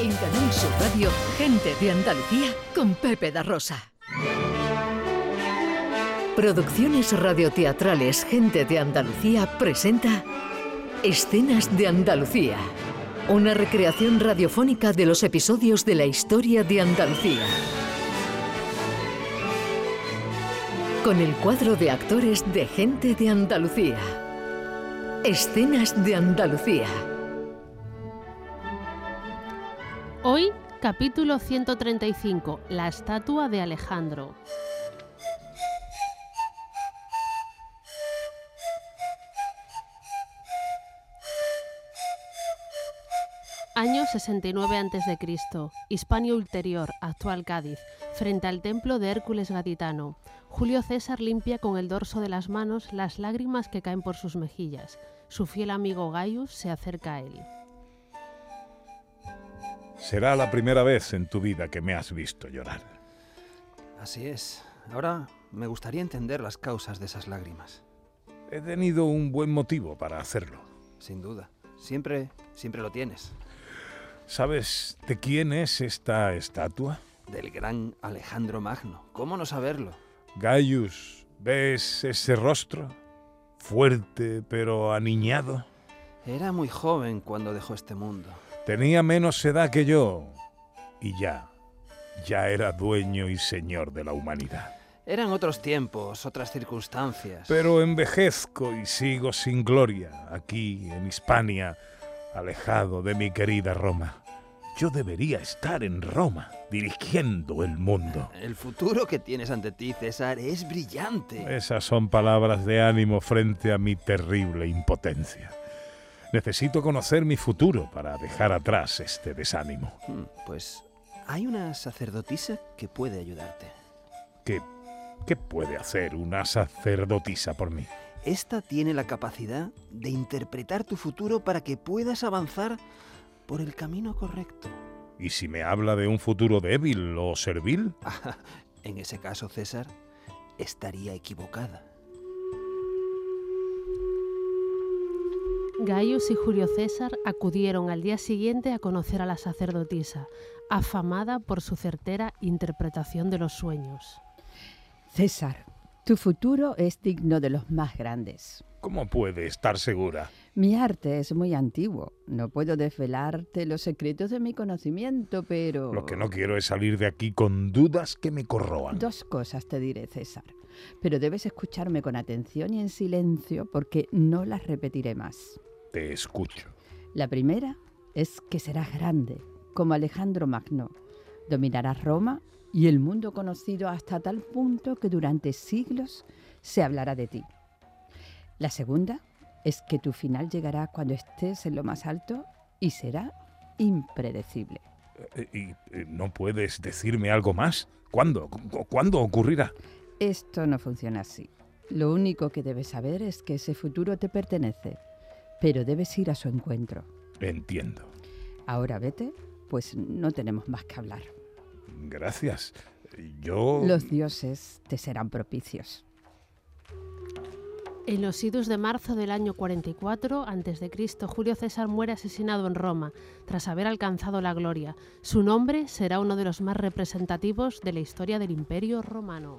En Canal Sur Radio, Gente de Andalucía con Pepe da Rosa. Producciones radioteatrales Gente de Andalucía presenta Escenas de Andalucía. Una recreación radiofónica de los episodios de la historia de Andalucía. Con el cuadro de actores de Gente de Andalucía. Escenas de Andalucía. Hoy, capítulo 135, la estatua de Alejandro. Año 69 a.C., Hispania Ulterior, actual Cádiz, frente al templo de Hércules Gaditano. Julio César limpia con el dorso de las manos las lágrimas que caen por sus mejillas. Su fiel amigo Gaius se acerca a él. Será la primera vez en tu vida que me has visto llorar. Así es. Ahora me gustaría entender las causas de esas lágrimas. He tenido un buen motivo para hacerlo. Sin duda. Siempre, siempre lo tienes. ¿Sabes de quién es esta estatua? Del gran Alejandro Magno. ¿Cómo no saberlo? Gaius, ¿ves ese rostro? Fuerte pero aniñado. Era muy joven cuando dejó este mundo. Tenía menos edad que yo y ya, ya era dueño y señor de la humanidad. Eran otros tiempos, otras circunstancias. Pero envejezco y sigo sin gloria aquí en Hispania, alejado de mi querida Roma. Yo debería estar en Roma, dirigiendo el mundo. El futuro que tienes ante ti, César, es brillante. Esas son palabras de ánimo frente a mi terrible impotencia. Necesito conocer mi futuro para dejar atrás este desánimo. Hmm, Pues hay una sacerdotisa que puede ayudarte. ¿Qué, qué puede hacer una sacerdotisa por mí? Esta tiene la capacidad de interpretar tu futuro para que puedas avanzar por el camino correcto. ¿Y si me habla de un futuro débil o servil? En ese caso, César, estaría equivocada. Gaius y Julio César acudieron al día siguiente a conocer a la sacerdotisa, afamada por su certera interpretación de los sueños. César, tu futuro es digno de los más grandes. ¿Cómo puede estar segura? Mi arte es muy antiguo. No puedo desvelarte los secretos de mi conocimiento, pero... Lo que no quiero es salir de aquí con dudas que me corroan. Dos cosas te diré, César. Pero debes escucharme con atención y en silencio porque no las repetiré más. Te escucho. La primera es que serás grande, como Alejandro Magno. Dominarás Roma y el mundo conocido hasta tal punto que durante siglos se hablará de ti. La segunda es que tu final llegará cuando estés en lo más alto y será impredecible. Eh, ¿Y eh, no puedes decirme algo más? ¿Cuándo? ¿Cu- ¿Cuándo ocurrirá? Esto no funciona así. Lo único que debes saber es que ese futuro te pertenece, pero debes ir a su encuentro. Entiendo. Ahora vete, pues no tenemos más que hablar. Gracias. Yo... Los dioses te serán propicios. En los idus de marzo del año 44 a.C., Julio César muere asesinado en Roma, tras haber alcanzado la gloria. Su nombre será uno de los más representativos de la historia del Imperio Romano.